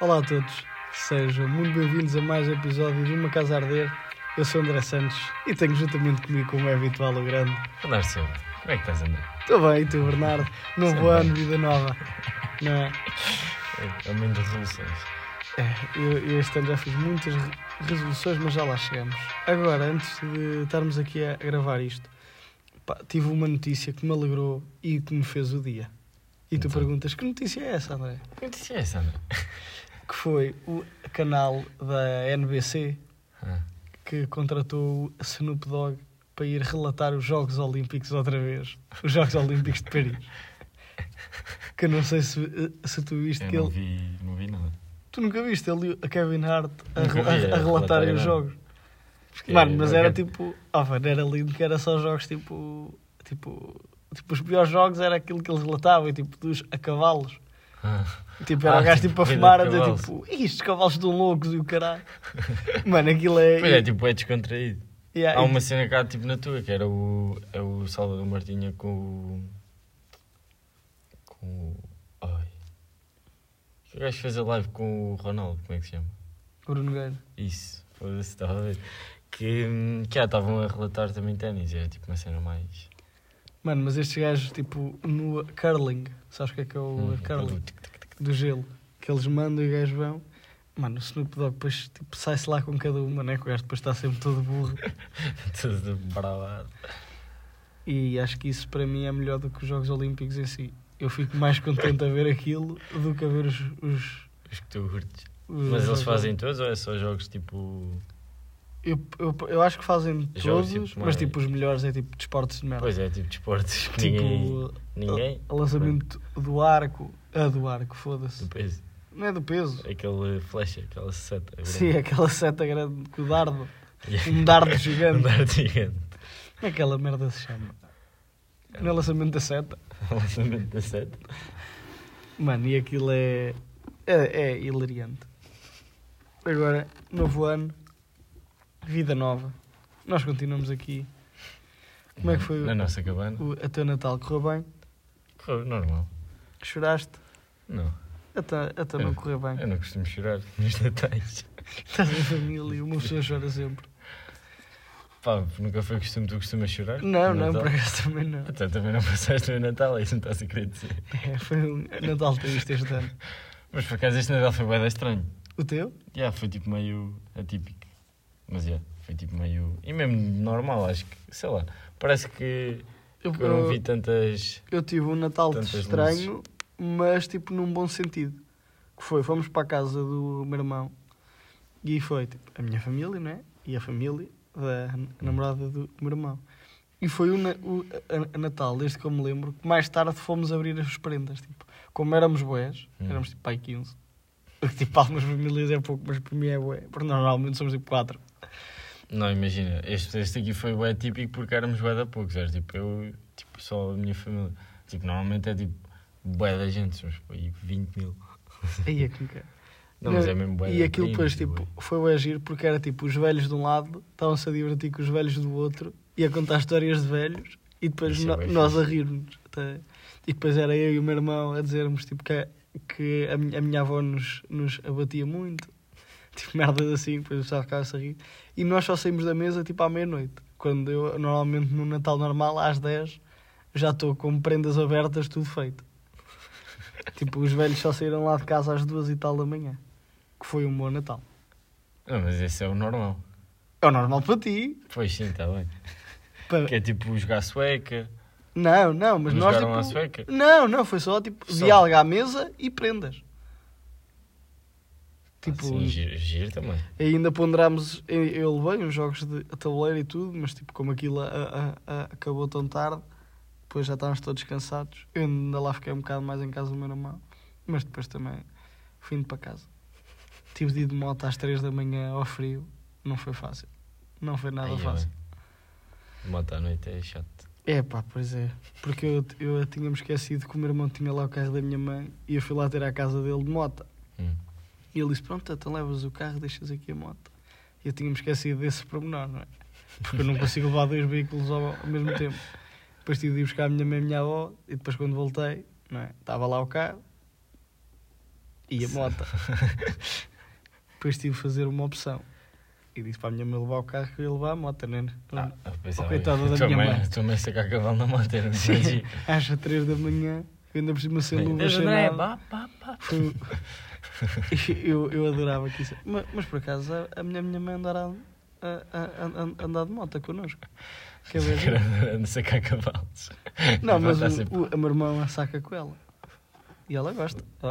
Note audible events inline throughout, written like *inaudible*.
Olá a todos, sejam muito bem-vindos a mais um episódio de Uma Casa Arder. Eu sou André Santos e tenho juntamente comigo, como é habitual, o grande. Andar Silva, como é que estás, André? Estou bem, e tu, Bernardo? Novo ano, vida nova. Não é? É mãe de resoluções. É, eu, eu este ano já fiz muitas re- resoluções, mas já lá chegamos. Agora, antes de estarmos aqui a gravar isto, pá, tive uma notícia que me alegrou e que me fez o dia. E tu Então. perguntas, que notícia é essa, André? Que notícia é essa, André? Que foi o canal da NBC Ah, que contratou o Snoop Dogg para ir relatar os Jogos Olímpicos outra vez. Os Jogos Olímpicos de Paris. Que eu não sei se, se tu viste eu que não ele. vi, não vi nada. Tu nunca viste ele a Kevin Hart a, Nunca a- vi, a a relatarem os jogos. Porque Mano, é- mas era tipo. Ah, mano, era lindo que era só jogos tipo. Tipo. Tipo, os piores jogos era aquilo que eles relatavam, tipo, dos a cavalos. Ah, *laughs* Tipo, era Ah, o gajo tipo, a fumar a dizer tipo, "Ih, estes cavalos estão loucos e o caralho. *laughs* Mano, aquilo é. Pois é, tipo, é descontraído. Yeah, Há uma cena cá, tipo, na tua, que era o, é o Salvador Martinha com o... Com o... Ai... O gajo fez a live com o Ronaldo, como é que se chama? Bruno Gueira. Isso, foda-se, estava a ver. Que, hum, que já estavam a relatar também ténis, é tipo uma cena mais... Mano, mas estes gajos, tipo, no curling, sabes o que é que é o Hum, curling? Do gelo. Que eles mandam e os gajos vão. Mano, o Snoop Dogg depois, tipo, sai-se lá com cada uma, né? Que o gajo depois está sempre todo burro. *laughs* Tudo bravado. E acho que isso para mim é melhor do que os Jogos Olímpicos em si. Eu fico mais contente a ver aquilo do que a ver os. os, Os que tu curtes. Mas eles fazem todos ou é só jogos tipo. Eu, eu, eu acho que fazem todos, tipo, mas mais- tipo os melhores é tipo de esportes de merda. Pois é, tipo de esportes que tipo, ninguém. Ninguém. lançamento do arco. A do arco, foda-se. Do peso. Não é do peso. Aquele flecha, aquela seta. grande. Sim, aquela seta grande com o dardo. Um dardo gigante. *laughs* Um dardo gigante. Como é que aquela merda se chama? Não é lançamento da seta. *laughs* Lançamento da seta. Mano, e aquilo é. É, é hilariante. Agora, novo ano, vida nova. Nós continuamos aqui. Como é que foi o- Na nossa cabana. O, a teu Natal correu bem? Correu normal. Choraste? Não. Até, até não Eu- correu bem. Eu não costumo chorar *laughs* nos natais. Estás em família, uma pessoa chora sempre. Pá, nunca foi costume, tu costumas chorar? Não, no não, Natal? por acaso também não. Até também não passaste o Natal, isso não estás a querer dizer. É, foi um Natal triste este ano. Mas por acaso este Natal foi bem estranho. O teu? Já, foi tipo meio atípico. Mas já, foi tipo meio. E mesmo normal, acho que, sei lá. Parece que, Eu, que eu não vi tantas. eu tive um Natal estranho, mas tipo num bom sentido. Que foi, fomos para a casa do meu irmão e foi tipo, a minha família, não é? E a família da namorada do meu irmão. E foi o, o a, a Natal, desde que eu me lembro, que mais tarde fomos abrir as prendas. Tipo, como éramos boés, Hum. éramos tipo pai 15. *laughs* Tipo, para algumas famílias é pouco, mas para mim é bué. Porque normalmente somos tipo 4. Não, imagina, este, este aqui foi bem típico porque éramos bué da poucos. Era tipo eu, tipo só a minha família. Tipo, normalmente é tipo bué da gente, somos aí 20 mil. Aí é que. Não, mas é mesmo bué E aquilo depois, tipo, foi o agir porque era tipo os velhos de um lado estavam-se a divertir com os velhos do outro e a contar histórias de velhos e depois é no- bem nós a rirmos. Até. E depois era eu e o meu irmão a dizermos tipo, que, que a, minha, a minha avó nos, nos abatia muito. Tipo, merdas assim, depois o pessoal ficava-se a rir. E nós só saímos da mesa tipo à meia-noite. Quando eu, normalmente no Natal normal, às 10, já estou com prendas abertas, tudo feito. *laughs* tipo, os velhos só saíram lá de casa às duas e tal da manhã. Que foi um bom Natal. Não, mas esse é o normal. É o normal para ti. Pois sim, está bem. *laughs* Para- Que é tipo jogar sueca. Não, não, mas nós jogaram tipo... sueca? Não, não, foi só tipo Só. diálogo à mesa e prendas. Tipo, Assim, giro, giro também. ainda ponderámos, eu, levei uns jogos de tabuleiro e tudo, mas tipo, como aquilo a- a- a- acabou tão tarde, depois já estávamos todos cansados. Eu ainda lá fiquei um bocado mais em casa do meu irmão, mas depois também fui indo para casa. Tive de ir de moto às 3 da manhã ao frio, não foi fácil. Não foi nada Ai, fácil. ai. Moto à noite é chato. É pá, pois é. Porque eu, eu tinha-me esquecido que o meu irmão tinha lá o carro da minha mãe e eu fui lá ter à casa dele de moto. Hum. E ele disse: Pronto, então levas o carro, deixas aqui a moto. E eu tinha-me esquecido desse pormenor, não é? Porque eu não consigo levar dois veículos ao, ao mesmo tempo. Depois tive de ir buscar a minha mãe e a minha avó e depois quando voltei, não é? Estava lá o carro e a moto. Depois tive de fazer uma opção. E disse para a minha mãe levar o carro que eu ia levar a moto, né? Ah, eu pensava, coitada da minha mãe. mãe. Tua mãe saca a cavalo na moto, era. Às 3 da manhã, ainda por cima sem luvas, sem nada. pá, pá, pá. Foi- *laughs* eu, eu adorava que isso. Mas, mas por acaso a, a minha, minha mãe andar a, a, a- a- andar de moto connosco. Quer ver? Grande sacar cavalos. Não, mas o, sempre- o, a minha irmã saca com ela. E ela gosta. A,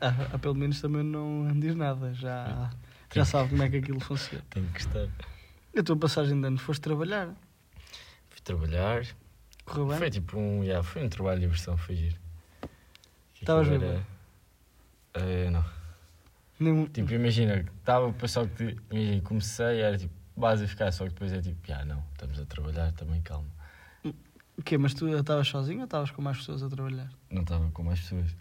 a- a- a- pelo menos também não diz nada. Já, já sabe como é que aquilo funciona. Tenho que estar. A tua passagem de ano foste trabalhar. Fui trabalhar. Correu bem? Foi tipo um. Yeah, foi um trabalho de diversão, foi giro. Estavas aquilo bêbado? Eh, não. Tipo, imagina, estava o pessoal que. Imagina, comecei, era tipo, base a ficar, só que depois é tipo, ah, não, estamos a trabalhar, também calma. O quê? Mas tu estavas sozinho ou estavas com mais pessoas a trabalhar? Não estava com mais pessoas.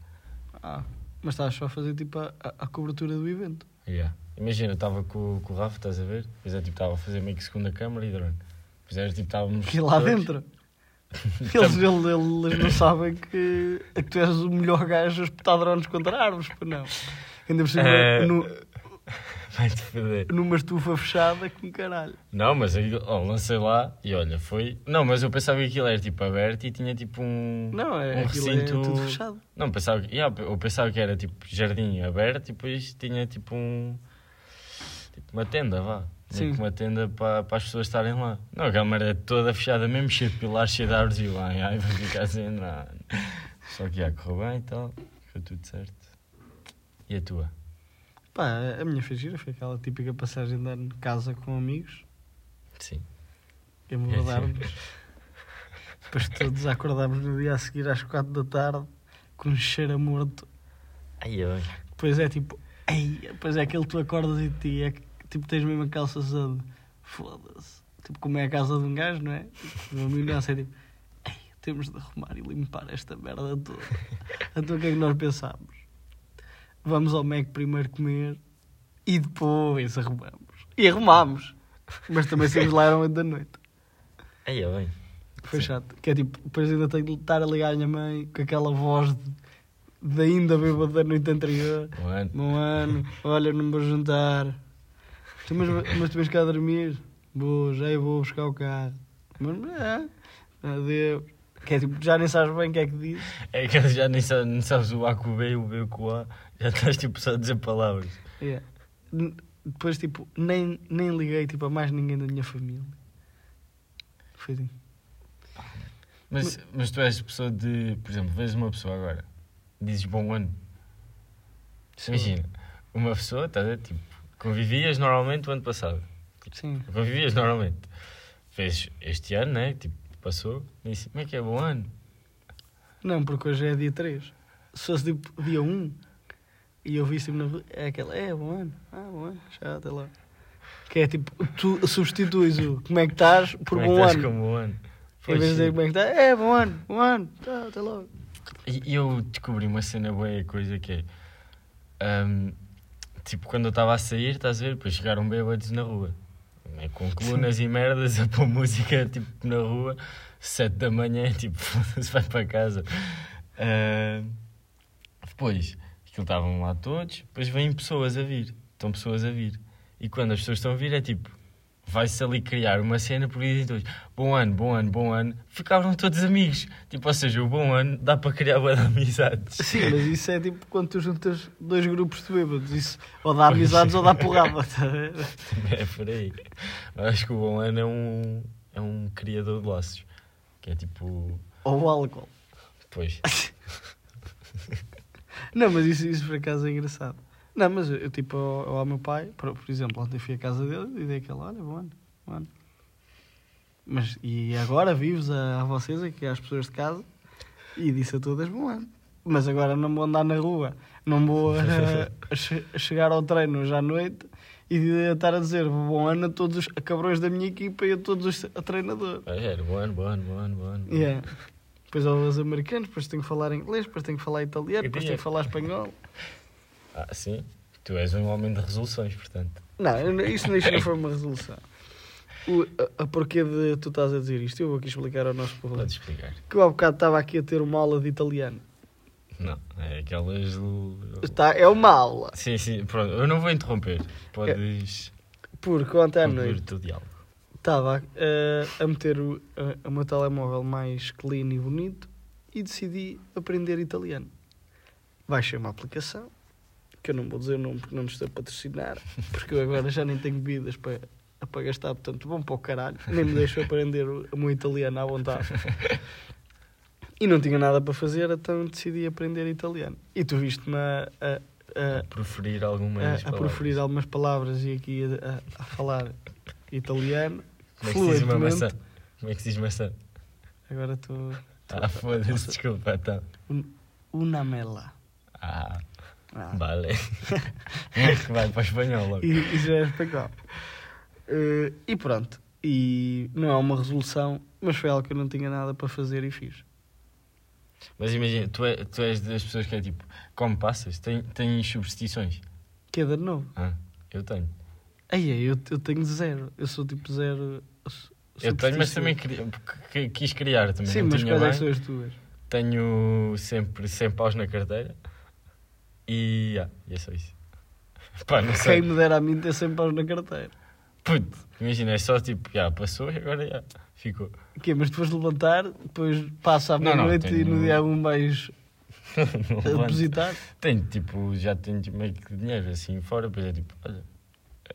Ah, mas estavas só a fazer tipo a, a- a cobertura do evento. Yeah. Imagina, eu estava com, com o Rafa, estás a ver? Depois é tipo, estava a fazer meio que segunda câmara e drone. Depois era tipo, estávamos. Que lá todos- dentro. *laughs* Eles, eles, eles não sabem que, que tu és o melhor gajo a espetar drones contra árvores, pô, não. Ainda por cima, Eh, no, *laughs* Vai-te foder. numa estufa fechada, com caralho. Não, mas aí, oh, lancei lá e olha, foi. Não, mas eu pensava que aquilo era tipo aberto e tinha tipo um. Não, é, um recinto. é tudo fechado. Não, pensava que, yeah, eu pensava que era tipo jardim aberto e depois tinha tipo um. Tipo uma tenda, vá. Sim. que uma tenda para, para as pessoas estarem lá. Não, a câmara é toda fechada mesmo, cheia de pilares, cheia de árvores e lá. E aí vai ficar assim, não. Só que já correu bem e tal, ficou tudo certo. E a tua? Pá, a minha foi gira, foi aquela típica passagem de ano de casa com amigos, Sim. emboladarmos. Depois todos acordámos no dia a seguir às quatro da tarde, com um cheiro a morto. É bem. Depois é tipo, ei, depois é aquele que tu acordas e ti, é que tipo tens mesmo a calça de foda-se. Tipo, como é a casa de um gajo, não é? Tipo, a minha é tipo, ei, temos de arrumar e limpar esta merda toda. *laughs* Então o que é que nós pensámos? Vamos ao Mac primeiro comer e depois arrumamos. E arrumámos. Mas também saímos lá eram 8 da noite. Aí é bem. Foi Sim. chato. Que é tipo, depois ainda tenho de estar a ligar à minha mãe com aquela voz de, de ainda bêbado da noite anterior. Mano. Bom ano, olha, não vou jantar. Tu, mas, mas tu vais cá dormir? Vou, já eu vou buscar o carro. Mas, é, adeus. Que é tipo, já nem sabes bem o que é que diz. É que já nem sabes, nem sabes o A com o B e o B com o A. Já estás tipo só a dizer palavras. É. Depois, tipo, nem, nem liguei tipo, a mais ninguém da minha família. Foi assim. Mas, mas tu és pessoa de. Por exemplo, vês uma pessoa agora, dizes bom ano. Imagina, uma pessoa, estás a? Tipo, convivias normalmente o ano passado. Sim. Convivias normalmente. Fez este ano, né? Tipo, passou. E disse, como é que é bom ano? Não, porque hoje é dia 3. Se fosse tipo dia 1 e eu visse na rua, é aquela, é bom ano, ah, bom ano, já até lá. Que é tipo, tu substituis o como é que estás por como é que bom estás ano. com bom ano? Em vez de dizer como é que está, é bom ano, bom ano, tá, até logo. E eu descobri uma cena boa coisa que é. hum, tipo, quando eu estava a sair, estás a ver? Depois chegaram bêbados na rua. né, Com colunas e merdas a pôr música tipo na rua, sete da manhã, *laughs* tipo, foda-se, vai para casa. Hum, depois, aquilo estavam lá todos, depois vêm pessoas a vir. Estão pessoas a vir. E quando as pessoas estão a vir, é tipo. Vai-se ali criar uma cena porque dizem todos bom ano, bom ano, bom ano. Ficavam todos amigos. Tipo, ou seja, o bom ano dá para criar boas amizades. Sim, mas isso é tipo quando tu juntas dois grupos de bêbados. Isso ou dá amizades ou dá porrada. tá? *laughs* É por aí. Acho que o bom ano é um, é um criador de laços. Que é tipo. Ou o álcool. Pois. *laughs* Não, mas isso, isso por acaso é engraçado. Não, mas eu, eu, tipo, ao, ao meu pai, por, por exemplo, ontem fui à casa dele e dei aquela, olha, bom ano, bom ano. Mas, e agora vives a, a vocês, aqui às pessoas de casa, e disse a todas, bom ano. Mas agora não vou andar na rua, não vou a a chegar ao treino hoje à noite e estar a dizer bom ano a todos os cabrões da minha equipa e a todos os treinadores. Era bom ano, bom ano, bom ano, bom ano. Yeah. Depois aos americanos, depois tenho que falar inglês, depois tenho que falar italiano, depois tenho que falar espanhol. Ah, sim. Tu és um homem de resoluções, portanto. Não, isso, isto não foi uma resolução. O, a, a porquê de tu estás a dizer isto, eu vou aqui explicar ao nosso povo. Podes explicar. Que eu há bocado estava aqui a ter uma aula de italiano. Não, é aquelas do. Está, é uma aula. Sim, sim, pronto. Eu não vou interromper. Podes Porque ontem à noite. Estava eh, a meter o, a- o meu telemóvel mais clean e bonito e decidi aprender italiano. Baixei uma aplicação, que eu não vou dizer o nome porque não nos estou a patrocinar, porque eu agora já nem tenho vidas para, para gastar, portanto vão para o caralho, nem me deixo aprender o, o meu italiano à vontade. E não tinha nada para fazer, então decidi aprender italiano. E tu viste-me a, a, a, Proferir algumas. a, a palavras. proferir algumas palavras e aqui a, a- a falar italiano Como é que se diz uma maçã? Como é que se diz maçã? Agora estou. Ah, foda-se, desculpa, então. Una mela. Ah, Ah. vale. *laughs* Vai para o espanhol logo. Isso é espanhol. Eh, e pronto. E não é uma resolução, mas foi algo que eu não tinha nada para fazer e fiz. Mas imagina, tu, é, tu és das pessoas que é tipo, como passas? Tem, tens superstições? Que é de novo. Ah, eu tenho. Aí eu, eu tenho zero. Eu sou tipo zero. Eu tenho, mas também porque quis criar também. Sim, não mas quais é bem. que são as tuas? Tenho sempre 100 paus na carteira. E, ah, e é só isso. *laughs* Pá, não Quem sei. me dera a mim ter 100 paus na carteira. Puto, imagina, é só tipo, já passou e agora já ficou. O quê? Mas tu vais levantar, depois passa à meia-noite e no tenho- dia um *laughs* levanto. depositar. Tenho, tipo, já tenho tipo, meio que dinheiro assim fora, depois é tipo, olha.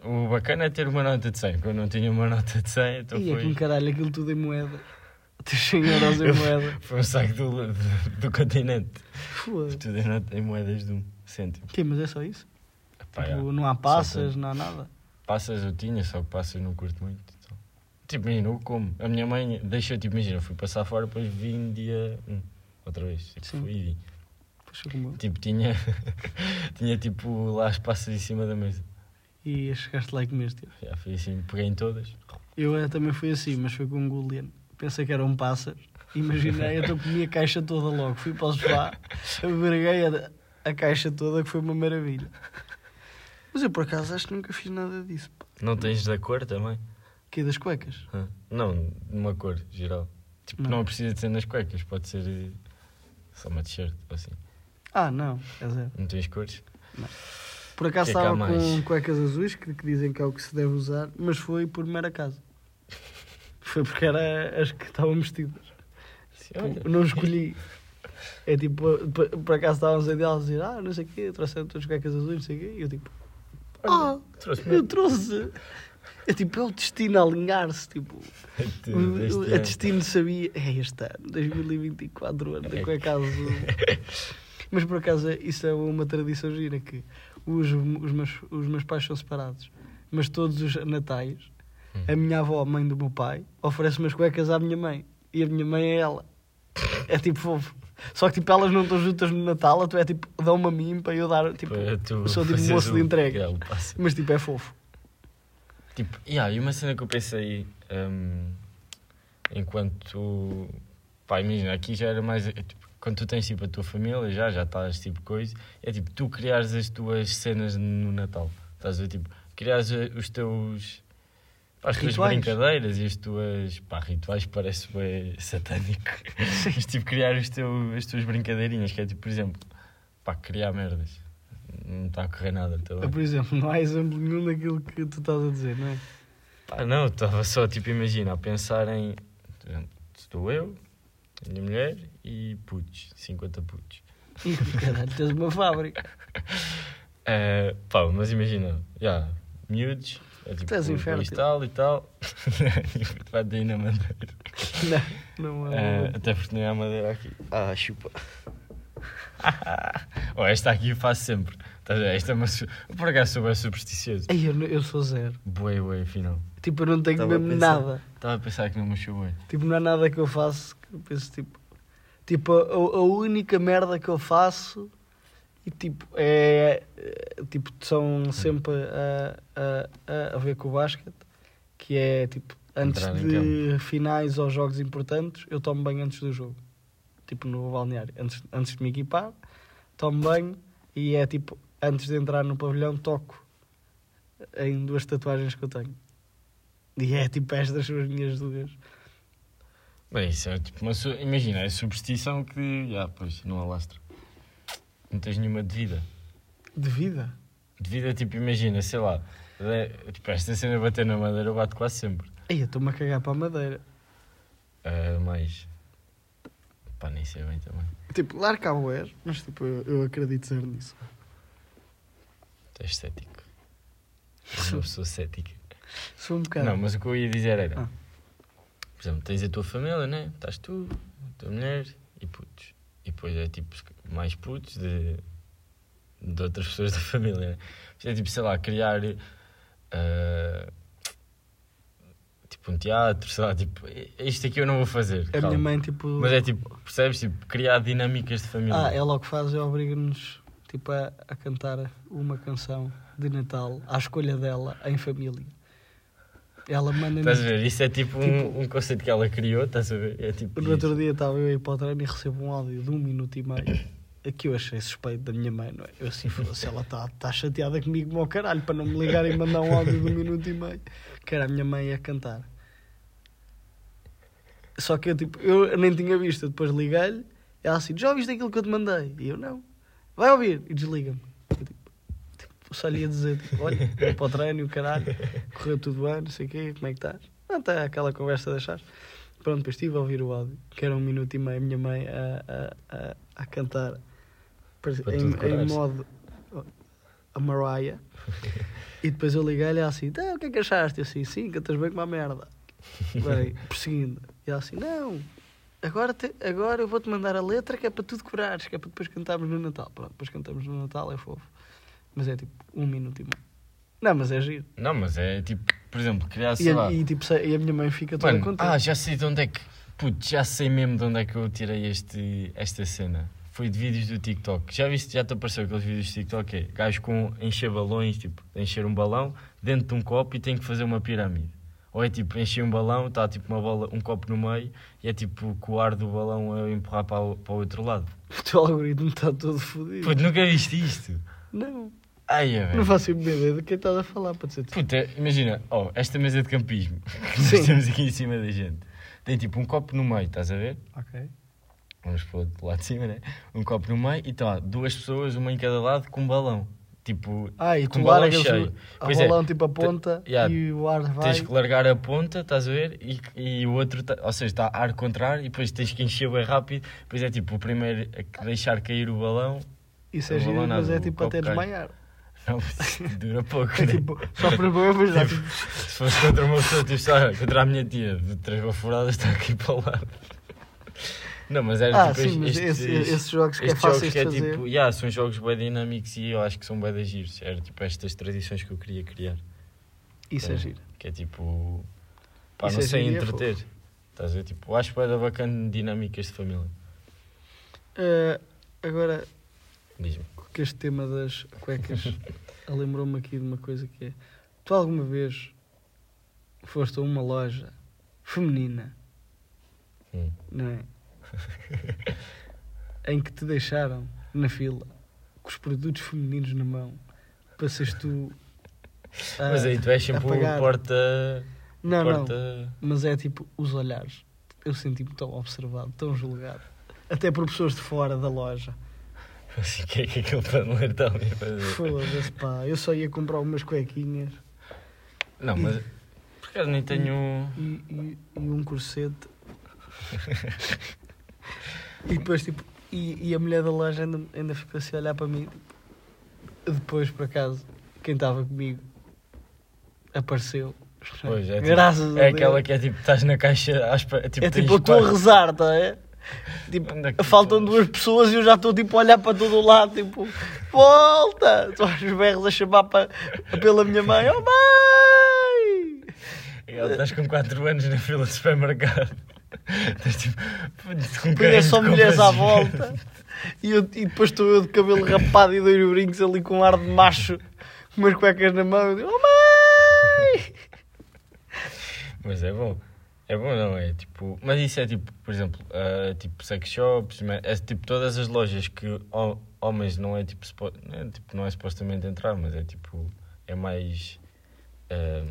O bacana é ter uma nota de 100, quando eu não tinha uma nota de 100, então E é foi, com caralho, aquilo tudo em moeda. Tens 100 euros em moeda. *laughs* foi um saco do, do, do continente. Foda-se. Tudo em, em moedas de um cêntimo. Que, mas é só isso? Pá, Tipo, já. não há passas, não há nada. Passas eu tinha, só que passas não curto muito. então. Tipo, imagina, eu como. A minha mãe deixou, tipo, imagina, fui passar fora, depois vim dia. um, outra vez. Tipo, Sim. fui e vim. Tipo, tinha. *laughs* tinha tipo lá as passas em cima da mesa. E chegaste lá e comeste. tipo. Já fui assim, peguei em todas. Eu eh, também fui assim, mas foi com um Gulian. Pensei que eram passas. Imaginei, então comi a caixa toda logo. Fui para o sofá, averguei a, a caixa toda, que foi uma maravilha. Mas eu, por acaso, acho que nunca fiz nada disso. pá. Não tens da cor também? Que é das cuecas? Não, numa cor geral. Tipo, Não. não, precisa de ser nas cuecas, pode ser eh, só uma t-shirt ou assim. Ah, não, é zero. Não tens cores? Por acaso Que é estava com cuecas azuis, que, que dizem que é o que se deve usar, mas foi por mera casa. *laughs* Foi porque era as que estavam vestidas. Eu não escolhi. É tipo, por, por acaso estávamos a delas a dizer, ah, não sei o quê, trouxeram todas as cuecas azuis, não sei o quê. E eu tipo, ah, Trouxe eu trouxe. É tipo, é o destino a alinhar-se. Tipo, o, o, Este a ano. destino sabia, é este ano, 2024, ano da É. cueca azul. *laughs* Mas por acaso isso é uma tradição gira que os, os, meus, os meus pais são separados, mas todos os natais Hum. a minha avó, a mãe do meu pai, oferece umas cuecas à minha mãe e a minha mãe é ela. É tipo fofo. Só que tipo elas não estão juntas no Natal, tu é tipo, dão-me a mim para eu dar, tipo, tu sou tipo moço de o- entrega. Passo. mas tipo é fofo. Tipo, yeah, e uma cena que eu pensei hum, enquanto pá, imagina, aqui já era mais é, tipo, quando tu tens tipo a tua família já, já estás tipo coisa, é tipo tu criares as tuas cenas no Natal. Estás a ver, tipo, criares eh, os teus pá, as tuas Rituais. brincadeiras e as tuas pá, rituais parece bem satânico. Mas tipo, criar os teus, as tuas brincadeirinhas, que é tipo, por exemplo, pá, criar merdas. Não está a correr nada, tá bem? Por exemplo, não há exemplo nenhum daquilo que tu estás a dizer, não é? Pá, não, estava só, tipo, imagina, a pensar em. Estou eu, a minha mulher e putos, 50 putos. E caralho, tens uma fábrica. *laughs* Eh, pá, mas imagina, já, miúdos, é tipo, dois infértil. tal e tal. *laughs* Vai daí na madeira. Não, não Eh, é. até porque não há madeira aqui. Ah, chupa. *laughs* oh, esta aqui eu faço sempre. Estás? Esta é uma. Por acaso sou bem supersticioso. Ei, eu, eu sou zero. Bué, bué, afinal. Tipo, eu não tenho Estava a mesmo pensar. nada. Estava a pensar que não me achou bem. Tipo, não há nada que eu faço que eu penso, tipo... Tipo, a, a única merda que eu faço... E, tipo, é... é, Tipo, são sempre a, a, a, ver com o basquete. Que é, tipo, antes Entrar de finais ou jogos importantes, eu tomo banho antes do jogo. Tipo, no balneário. Antes, antes de me equipar, tomo banho. E é, tipo, antes de entrar no pavilhão, toco em duas tatuagens que eu tenho. E é, tipo, estas são as minhas duas. Bem, isso é tipo uma. Imagina, é superstição que. Já, pois, não alastra. Não tens nenhuma de vida. De vida? De vida, tipo, imagina, sei lá. é- Tipo, esta cena de bater na madeira eu bato quase sempre. Aí eu estou-me a cagar para a madeira. Ah, mas. Pá, nem sei bem também. Tipo, que há boés, mas tipo, eu, eu acredito ser nisso. Tu és cético. És uma pessoa cética. Sou um bocado. Não, mas o que eu ia dizer era. Ah. Por exemplo, tens a tua família, né? Estás tu, a tua mulher e putos. E depois é tipo mais putos de, de outras pessoas da *laughs* família. Né? É tipo, sei lá, criar. ah, tipo um teatro, sei lá, tipo, isto aqui eu não vou fazer. a calma. minha mãe, tipo. Mas é tipo, percebes? Tipo, criar dinâmicas de família. Ah, ela o que faz é obriga-nos tipo, a, a cantar uma canção de Natal à escolha dela em família. Ela manda-nos. Estás a ver? Isso é tipo, Tipo- um, um conceito que ela criou, estás a ver? É tipo. No outro dia estava eu aí para o treino e recebo um áudio de um minuto e meio. Aqui eu achei suspeito da minha mãe, não é? Eu assim, fosse ela está tá chateada comigo, meu caralho, para não me ligar e mandar um áudio de um minuto e meio. Que era a minha mãe a cantar. Só que eu, tipo, eu nem tinha visto, eu depois liguei-lhe, ela assim, já ouviste aquilo que eu te mandei? E eu, não. Vai ouvir. E desliga-me. Só lhe ia dizer, olha, vou para o treino, caralho, correu tudo bem, não sei o quê, como é que estás? Não, está aquela conversa de achares. Pronto, depois estive a ouvir o áudio, que era um minuto e meio, a minha mãe a, a, a, a cantar em, em modo a Mariah. e depois eu liguei-lhe assim, então, o que é que achaste? Eu assim, sim, cantas bem como uma merda. Bem, *laughs* prosseguindo. E ela assim, não, agora, te- agora eu vou-te mandar a letra que é para tu decorares, que é para depois cantarmos no Natal. Pronto, depois cantamos no Natal, é fofo. Mas é tipo um minuto e meio. Não, mas é giro. Não, mas é tipo, por exemplo, criar, E, sei lá. e, tipo, e a minha mãe fica toda Mano, contente. ah, já sei de onde é que. Putz, já sei mesmo de onde é que eu tirei este, esta cena. Foi de vídeos do TikTok. Já viste, já te apareceu aqueles vídeos do TikTok? É gajo com encher balões, tipo, encher um balão dentro de um copo e tem que fazer uma pirâmide. Ou é tipo, encher um balão, está tipo uma bola, um copo no meio e é tipo com o ar do balão a empurrar para o, para o outro lado. *laughs* O teu algoritmo está todo fodido. Puto, nunca viste isto? Não, Ai, é, não faço ideia de quem estás a falar, para dizer tu. Puta, imagina, oh, esta mesa de campismo que nós temos aqui em cima da gente tem tipo um copo no meio, estás a ver? Ok. Vamos para o outro lado de cima, né? Um copo no meio e tá duas pessoas, uma em cada lado, com um balão. Tipo, Ah, e Com o balão cheio. o, é. balão tipo a ponta yeah, e o ar vai. tens que largar a ponta, estás a ver? E, e o outro, tá- ou seja, está ar contrário e depois tens que encher bem rápido. Depois é tipo o primeiro a deixar cair o balão. Isso é o giro, mas é tipo até desmaiar. Não, *laughs* dura pouco, É né? tipo, só para ver, já tipo, *laughs* Se fosse contra uma pessoa, tipo, olha, contra a minha tia, de três bafuradas, está aqui para o lado. Não, mas era Ah, tipo sim, mas estes- esse- esses jogos que é jogos que é fazer. tipo, yeah, são jogos bem dinâmicos e eu acho que são bem de giros. Era tipo estas tradições que eu queria criar. Isso é É. giro. Que é tipo, pá, Isso não é sei é entreter. Estás a ver? Tipo, acho bem bacana dinâmicas de família. Eh, agora, Diz-me. Com este tema das cuecas, *laughs* lembrou-me aqui de uma coisa que é: tu alguma vez foste a uma loja feminina, Hum. não é? *laughs* em que te deixaram na fila com os produtos femininos na mão para seres tu. a- Mas aí tu és sempre o porta. Não, não. porta... Mas é tipo os olhares. Eu senti-me tão observado, tão julgado. Até por pessoas de fora da loja. Assim, o que é que aquele paneleiro está ali a fazer? Foda-se, pá. Eu só ia comprar umas cuequinhas Não, mas. Por acaso nem tenho. e, e, e um corsete. e depois, tipo, e, e a mulher da loja ainda, ainda ficou assim a olhar para mim. tipo, Depois, por acaso, quem estava comigo apareceu. Pois, é, tipo, Graças a é Deus. aquela que é tipo, estás na caixa à espera. Tipo, é tipo, eu estou a rezar, tá? É? Tipo, é faltam estás? duas pessoas e eu já estou tipo a olhar para todo o lado, tipo, volta! Estou aos berros a chamar para, pela minha mãe, oh mãe! Ela, Estás com 4 anos na fila de supermercado. Estás tipo. Com Depois é só mulheres à volta e, eu- e depois estou eu de cabelo rapado e dois brincos ali com um ar de macho, com umas cuecas na mão, eu digo, oh mãe! Mas é bom. É bom, não é? Tipo, mas isso é tipo, por exemplo, ah, tipo sex shops, é tipo todas as lojas que ho- homens não é tipo, supo- não é, tipo, não é supostamente entrar, mas é tipo, é mais ah,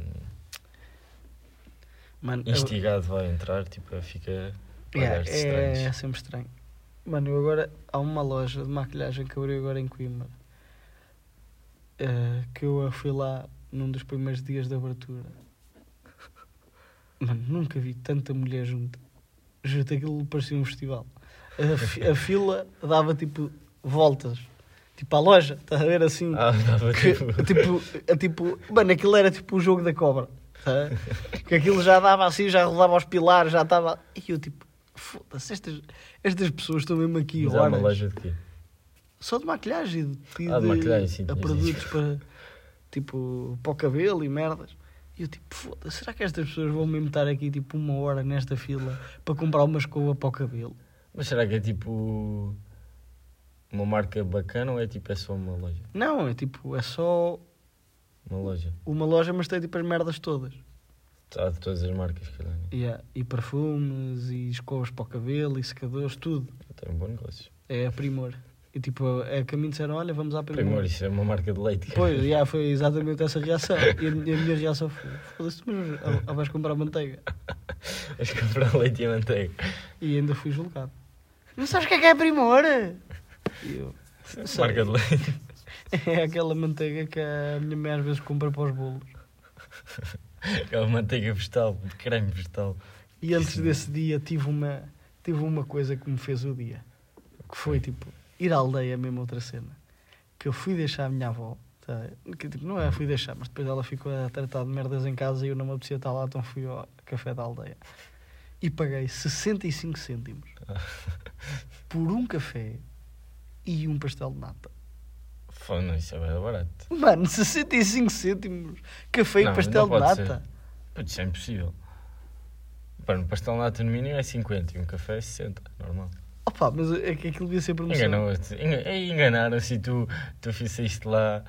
Mano, eu- instigado vai entrar, tipo, fica Yeah, é, estranhos. é sempre estranho. Mano, eu agora há uma loja de maquilhagem que abriu agora em Coimbra. eh, que eu fui lá num dos primeiros dias de abertura. Mano, nunca vi tanta mulher junta. Juro-te, aquilo parecia um festival. A, a fila dava tipo voltas. Tipo à loja, estás a ver assim? Ah, dava Que, tipo. tipo, é tipo, mano, aquilo era tipo o jogo da cobra. tá? *laughs* Que aquilo já dava assim, já rodava aos pilares, já estava. E eu tipo, foda-se, estas, estas pessoas estão mesmo aqui, Mas é uma horas. loja de quê? Só de maquilhagem e de, Ah, de de- maquilhagem, sim, a produtos para tipo para o cabelo e merdas. E eu tipo, foda-se, será que estas pessoas vão mesmo estar aqui tipo uma hora nesta fila para comprar uma escova para o cabelo? Mas será que é tipo. Uma marca bacana ou é tipo é só uma loja? Não, é tipo, é só Uma loja. uma loja, mas tem tipo as merdas todas. Há de todas as marcas, calhar. né? Yeah, E perfumes, e escovas para o cabelo, e secadores, tudo. Tem um bom negócio. É a Primor. E tipo, é que a mim disseram, olha, vamos à Primor. Primor, isso é uma marca de leite. cara. Pois, já foi exatamente essa reação. E a, minha- a minha reação foi, foda-se, mas ah, ah, vais comprar manteiga. *laughs* Vais comprar leite e manteiga. E ainda fui julgado. Não sabes o que é que é Primor? E eu, sei. Marca de leite. *laughs* É aquela manteiga que a minha mãe às vezes compra para os bolos. Aquela manteiga vegetal, de creme vegetal. E antes desse dia tive uma, tive uma coisa que me fez o dia. Que foi tipo, ir à aldeia mesmo outra cena. Que eu fui deixar a minha avó. tá? Que, tipo, não é fui deixar, mas depois ela ficou a tratar de merdas em casa e eu não me apetecia estar lá, então fui ao café da aldeia. E paguei 65 cêntimos *laughs* por um café e um pastel de nata. Não, isso é bem barato. Mano, 65 cêntimos. Café e Não, pastel não de nata. Putz, isso é impossível. Pá, um pastel nata no mínimo é 50 e um café é 60, normal. Opa, mas é que aquilo devia ser promoção. Enganou-te. Enga- é, Enganaram-se e tu, tu saíste lá.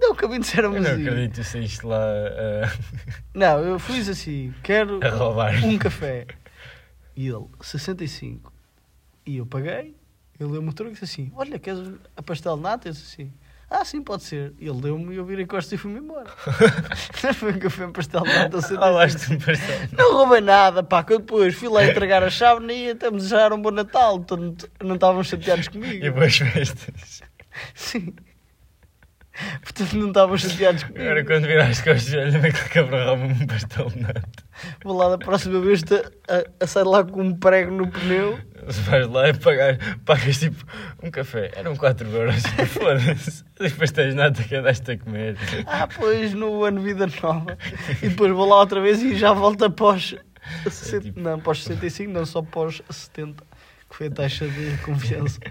Não, que a mim disseram Eu não acredito que saíste lá ah, Não, eu fiz assim, quero a um café. E ele, 65. E eu paguei. Ele deu-me o troco e disse assim: Olha, queres a pastel de nata? Eu disse assim: Ah, sim, pode ser. E ele deu-me e eu virei costas e fui-me embora. *laughs* Foi um café e pastel de nata. 65. Roubaste um pastel. Não roubei nada, pá, que eu depois fui lá entregar a chave e até me desejaram um bom Natal. Então não- não estavam chateados comigo. E boas festas. *laughs* Sim. *laughs* Portanto, não estavam chateados comigo. Agora quando viraste costas, olha como é que a cabra rouba-me um pastel de nata. Vou lá da próxima vez a, a, a sair lá com um prego no pneu. Se vais lá e pagar, pagas tipo um café, eram 4 euros, *laughs* foda-se. Depois tens nada que andaste a comer. Ah, pois, no ano Vida Nova. E depois vou lá outra vez e já volto após. 60, tipo- Não, após 65, não, só após 70. Que foi a taxa de confiança. *laughs*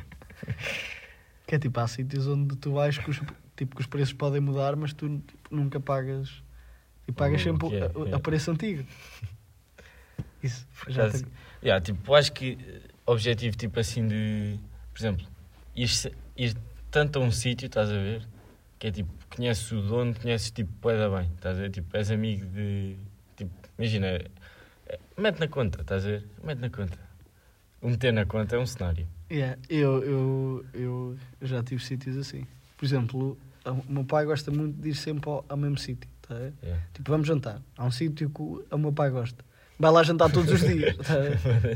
Que é tipo, há sítios onde tu vais que os, tipo, que os preços podem mudar, mas tu tipo, nunca pagas. E pagas O sempre o- a, é. a preço antigo. *laughs* Isso. Já acaso, tenho- yeah, tipo, acho que eh, objetivo tipo assim de, por exemplo, ir, ir tanto a um sítio, estás a ver? Que é tipo, conheces o dono, conheces tipo, pueda bem, estás a ver? Tipo, és amigo de. Tipo, imagina, eh, mete na conta, estás a ver? Mete na conta. O meter na conta é um cenário. Yeah, eu, eu, eu já tive sítios assim. Por exemplo, o meu pai gosta muito de ir sempre ao, ao mesmo sítio. Tá? Yeah. Tipo, vamos jantar. Há um sítio que o, o meu pai gosta. Vai lá jantar todos os dias. tá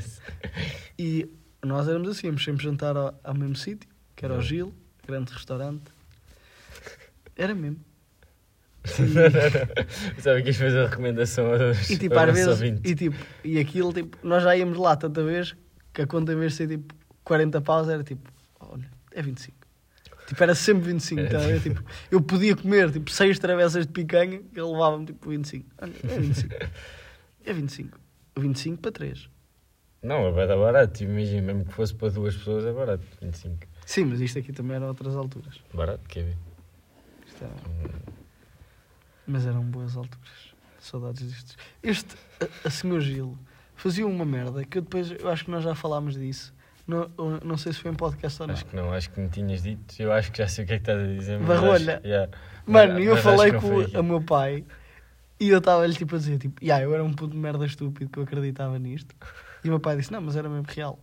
*laughs* e nós éramos assim, íamos sempre jantar ao, ao mesmo sítio, que era o Yeah. Gil, grande restaurante. Era mesmo. *laughs* Sabe que quis fazer a recomendação aos, E tipo, aos vezes, ouvintes. e, tipo, e aquilo, tipo, nós já íamos lá tanta vez que a conta, em vez de ser tipo 40 paus, era tipo, olha, é 25. Tipo, era sempre 25, Era tá ver? tipo, eu podia comer tipo 6 travessas de picanha, que ele levava-me tipo 25. Olha, é 25. *laughs* É 25. 25 para 3. Não, é bem barato. Imagina, mesmo que fosse para duas pessoas, é barato. 25. Sim, mas isto aqui também era outras alturas. Barato, quer ver? Isto era- Mas eram boas alturas. Saudades destes. Este, a, a senhor Gil, fazia uma merda que eu depois, eu acho que nós já falámos disso. Não, eu não sei se foi em podcast ou não. Acho que não, acho que me tinhas dito. Eu acho que já sei o que é que estás a dizer. mas Barrolha. acho- yeah. Mano, Mas- eu mas falei com o meu pai e eu estava-lhe tipo a dizer, tipo, yeah, eu era um puto de merda estúpido que eu acreditava nisto. E o meu pai disse, não, mas era mesmo real.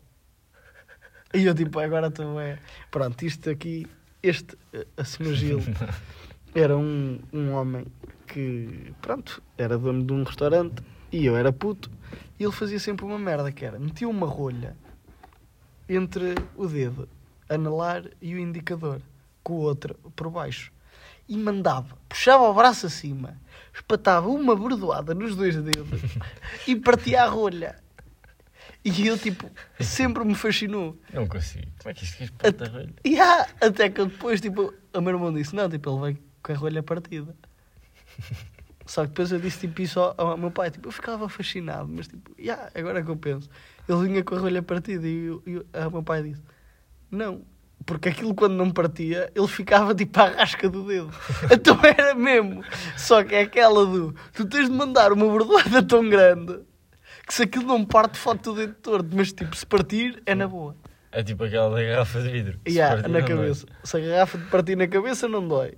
E eu tipo, agora estou é. Pronto, isto aqui, este, a senhor Gil, *laughs* era um, um homem que, pronto, era dono de um restaurante e eu era puto. E ele fazia sempre uma merda que era, metia uma rolha entre o dedo anelar e o indicador, com o outro por baixo. E mandava, puxava o braço acima, espatava uma bordoada nos dois dedos *laughs* e partia a rolha. E eu, tipo, sempre me fascinou. Não consigo. Como é que isto queres parte da velha? E há, até que depois, tipo, o meu irmão disse: Não, tipo, ele vai com a rolha partida. *laughs* Só que depois eu disse tipo, isso ao, ao meu pai. Tipo, eu ficava fascinado, mas tipo, yeah, agora é que eu penso. Ele vinha com a rolha partida e, eu- eu- o meu pai disse: Não, porque aquilo quando não partia, ele ficava tipo à rasca do dedo. *laughs* Então era mesmo. Só que é aquela do: Tu tens de mandar uma bordoada tão grande que se aquilo não parte, fode o dedo torto. Mas tipo, se partir, é na boa. É tipo aquela da garrafa de vidro. Se Yeah, na dói. cabeça. Se a garrafa de partir na cabeça não dói.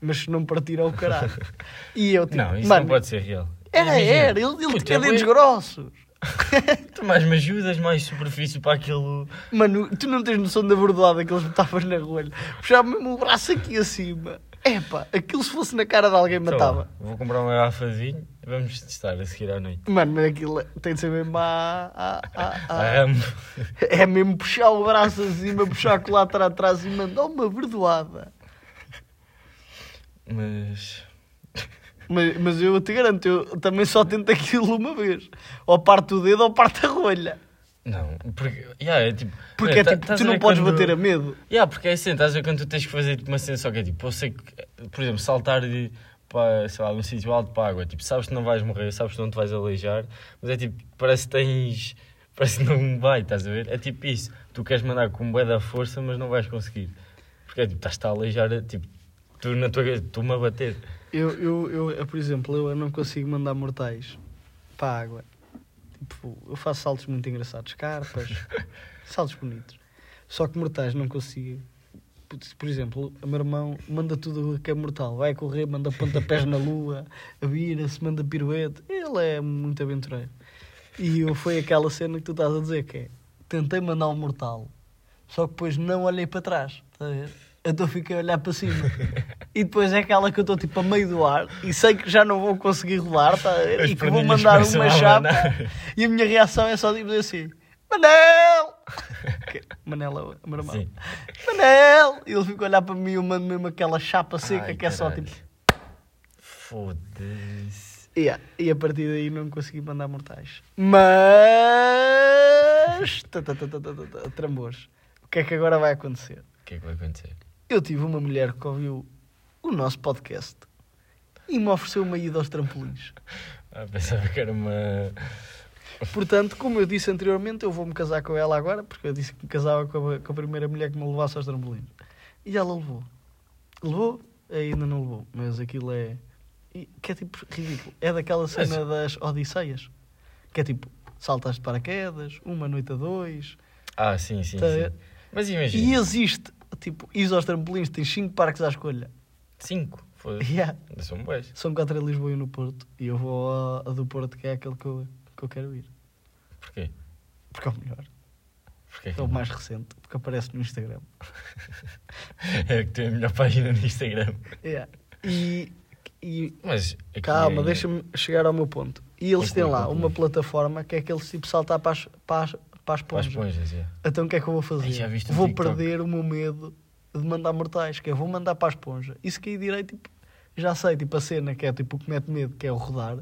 Mas se não partir ao caralho. *laughs* E eu tipo, Não, isso mano, não pode ser real. Era, era, ele, ele puta, tinha é dedos grossos. *laughs* Tu mais me ajudas, mais superfície para aquilo. Mano, tu não tens noção da bordoada que eles botavam na rolha. Puxava mesmo o braço aqui acima. Epá, aquilo se fosse na cara de alguém Então, matava. Vou comprar uma garrafa de vinho e vamos testar a seguir à noite. Mano, mas aquilo tem de ser mesmo a, a, a, a-. *laughs* É mesmo puxar o braço acima, puxar a colatra atrás e mandar uma bordoada. Mas. Mas, mas eu te garanto, eu também só tento aquilo uma vez. Ou parte o dedo ou parte a rolha. Não, porque. Yeah, é tipo. Porque é tá- tipo, estás tu não podes quando- bater a medo. Yeah, porque é assim, estás a ver quando tu tens que fazer tipo, uma cena só que é tipo, eu sei que, por exemplo, saltar de, para, sei lá, um sítio alto para a água, tipo, sabes que não vais morrer, sabes que não te vais aleijar, mas é tipo, parece que tens, *laughs* parece que não vai, estás a ver? É tipo isso, tu queres mandar com bué da força, mas não vais conseguir, porque é tipo, estás-te a aleijar, é, tipo, tu na tua, tu-me a bater. Eu, eu, eu, eu, por exemplo, eu não consigo mandar mortais para a água. Tipo, eu faço saltos muito engraçados, carpas, *laughs* saltos bonitos. Só que mortais não consigo. Por- exemplo, o meu irmão manda tudo o que é mortal. Vai correr, manda pontapés na lua, vira-se, manda piruete. Ele é muito aventureiro. E eu, foi aquela cena que tu estás a dizer, que é, tentei mandar um mortal, só que depois não olhei para trás. Estás a ver? Então fiquei a olhar para cima. E depois é aquela que eu estou tipo a meio do ar e sei que já não vou conseguir rolar tá? e que vou mandar uma chapa *laughs* e a minha reação é só dizer assim: Manel! Manel é o meu irmão. Sim. Manel! E ele fica a olhar para mim e eu mando mesmo aquela chapa seca Ai, que é só tipo. Foda-se. Yeah. E a partir daí não consegui mandar mortais. Mas. Trambores. O que é que agora vai acontecer? O que é que vai acontecer? Eu tive uma mulher que ouviu o nosso podcast e me ofereceu uma ida aos trampolins. *laughs* Ah, pensava que era uma... Portanto, como eu disse anteriormente, eu vou-me casar com ela agora, porque eu disse que me casava com a, com a primeira mulher que me levasse aos trampolins. E ela levou. Levou? Ainda não levou, mas aquilo é. que é tipo ridículo. É daquela cena das Odisseias. Que é tipo, saltas de paraquedas, uma noite a dois. Ah, sim, sim, Tá sim. Mas imagina, E existe, tipo, ir aos trampolins, tens cinco parques à escolha. cinco, foda-se. Yeah. São boas. São quatro em Lisboa e no Porto. E eu vou a, a do Porto, que é aquele que eu, que eu quero ir. Porquê? Porque é o melhor. Porquê? É o mais recente, porque aparece no Instagram. *laughs* É que tem a melhor página no Instagram. Yeah. E, e Mas calma, é- deixa-me chegar ao meu ponto. E eles têm Conclui, lá uma plataforma que é aquele tipo saltar para as, para as, para as Para as é. Então o que é que eu vou fazer? Ai, vou TikTok? perder o meu medo de mandar mortais, que é vou mandar para a esponja. E se cair direito, tipo, já sei, tipo a cena que é tipo o que mete medo, que é o rodar.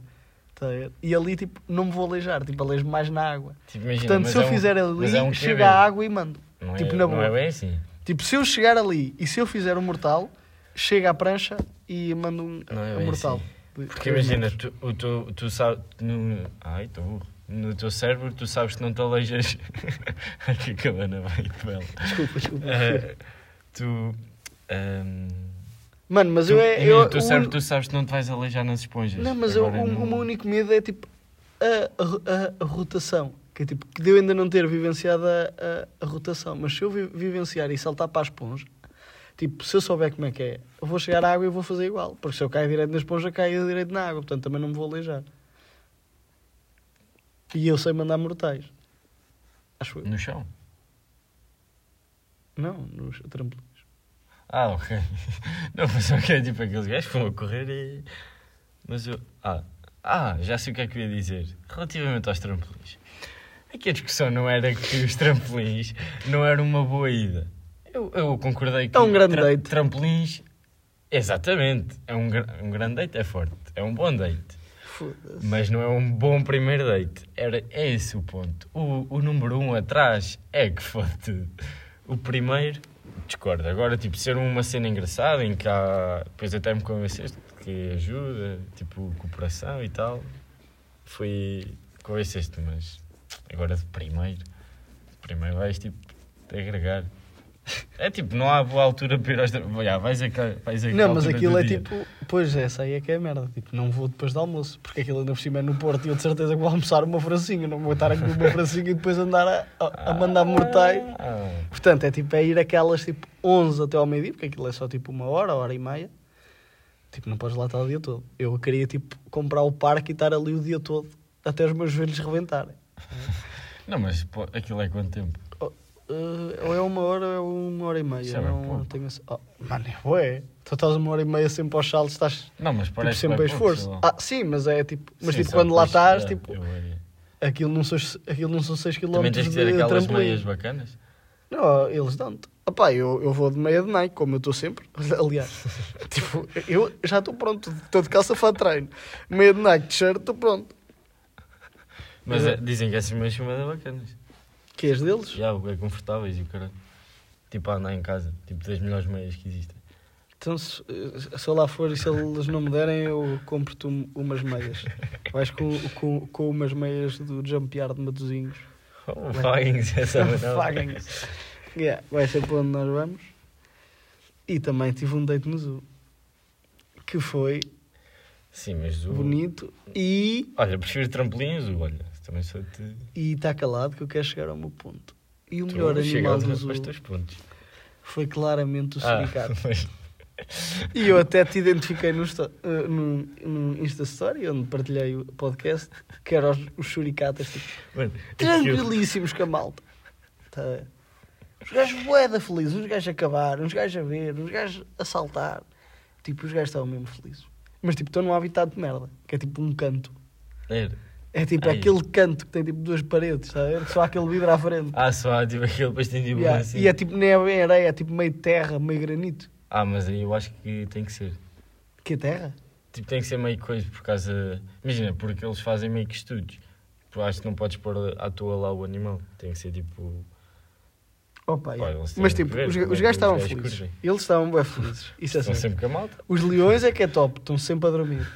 tá? E ali, tipo, não me vou aleijar, tipo, aleijo mais na água. Tipo, imagina, Portanto, se eu é um- fizer ali, mas é um chega a água e mando. Não tipo, é, na boa. é bem assim. Tipo, se eu chegar ali e se eu fizer um mortal, chega à prancha e mando um, é um mortal. assim. Porque imagina, tu, o teu, tu sabes. No, ai, estou burro. No teu cérebro, tu sabes que não te aleijas. *laughs* Ai, que cabana vai bela. Desculpa, desculpa. Eh, tu. ehm, Mano, mas tu, eu é. Eu, o teu cérebro, un- tu sabes que não te vais aleijar nas esponjas. Não, mas eu- o, não- o meu único medo é tipo a, a, a- rotação. Que é tipo, que de eu ainda não ter vivenciado a, a, a rotação. Mas se eu vi- vivenciar e saltar para a esponja, tipo, se eu souber como é que é, eu vou chegar à água e vou fazer igual. Porque se eu cair direito na esponja, caio direito na água. Portanto, também não me vou aleijar. E eu sei mandar mortais. Acho eu. No chão. Não, nos trampolins. Ah, ok. *laughs* Não, mas é tipo aqueles gajos que vão a correr e. Mas eu. Ah, ah, já sei o que é que eu ia dizer. Relativamente aos trampolins. Aqui a discussão não era que os trampolins não eram uma boa ida. Eu, eu concordei que É um grande date. trampolins. Exatamente. É um, um grande date, é forte. É um bom date. Mas não é um bom primeiro date. Era é esse o ponto. O, o número um atrás é que fode. O primeiro, discordo. Agora, tipo, ser uma cena engraçada em que há. Depois até me convenceste que ajuda, tipo, cooperação e tal. Foi. Convenceste, mas agora de primeiro. De primeiro vais, tipo, te agregar. É tipo, não há boa altura para ir aos. tra- Já, vais a, vais a Não, mas aquilo é dia? tipo. Pois, essa aí é que é a merda. Tipo, não vou depois do almoço, porque aquilo ainda por cima é no Porto e eu de certeza que vou almoçar uma francinha. Não vou estar a comer uma *laughs* francinha e depois andar a, a, a mandar mortais. Ah, Portanto, é tipo, é ir aquelas tipo 11 até ao meio-dia, porque aquilo é só tipo uma hora, hora e meia. Tipo, não podes lá estar o dia todo. Eu queria tipo comprar o parque e estar ali o dia todo até os meus joelhos rebentarem. *laughs* Não, mas pô, aquilo é quanto tempo? Uh, ou é uma hora ou é uma hora e meia. Isso é não, tenho esse- oh, mano, é ué. Tu estás uma hora e meia sempre aos saltos, estás Não, mas tipo, parece sempre a esforço. Ah, sim, mas é tipo. Mas Sim, tipo, quando lá estás, já, tipo, aquilo não, são, aquilo não são 6 km Também tens de ter aquelas trampolim. meias bacanas? Não, eles dão-te. Opá, eu, eu vou de meia de Nike, como eu estou sempre. *laughs* Aliás, *laughs* tipo, eu já estou pronto. Estou de calça para treino. Meia de Nike, t-shirt, estou pronto. Mas É. é, dizem que essas meias são bacanas. Que és deles? Já, é confortáveis e o caralho. Tipo a andar em casa. Tipo das melhores meias que existem. Então, se, se eu lá for e se eles não me derem, eu compro-te um- umas meias. Vais com, com, com umas meias do Jumpiar de Matozinhos. Oh, Faguem-se essa não. Faguem-se. Yeah, vai ser para onde nós vamos. E também tive um date no zoo. Que foi Sim, mas o... bonito e Olha, prefiro trampolim azul, olha. Também te... E está calado que eu quero chegar ao meu ponto. E o Tu melhor animal do zoo foi claramente o Ah, suricato. *laughs* mas... E eu até te identifiquei no, eh, no, no Insta Story, onde partilhei o podcast, que eram os, os suricatas, tipo, Mano, tranquilíssimos com a malta. Tá? Os gajos boeda felizes, uns gajos a acabar, uns gajos a ver, uns gajos a saltar. Tipo, os gajos estavam mesmo felizes. Mas tipo, estão num habitat de merda, que é tipo um canto. Era. É tipo Ai. aquele canto que tem tipo duas paredes, a ver? Só há aquele vidro à frente. Ah, só há tipo aquele, depois tem tipo Yeah, assim. E é tipo, nem é bem areia, é tipo meio terra, meio granito. Ah, mas aí eu acho que tem que ser. Que é terra? Tipo, tem que ser meio coisa por causa. Imagina, porque eles fazem meio que estudos. Tu acho que não podes pôr à toa lá o animal. Tem que ser tipo. Opa, Pá, Mas tipo, ver os, é os gajos os estavam felizes. Eles estavam bem felizes. Isso é Estão sempre com a malta. Os leões é que é top, estão sempre a dormir.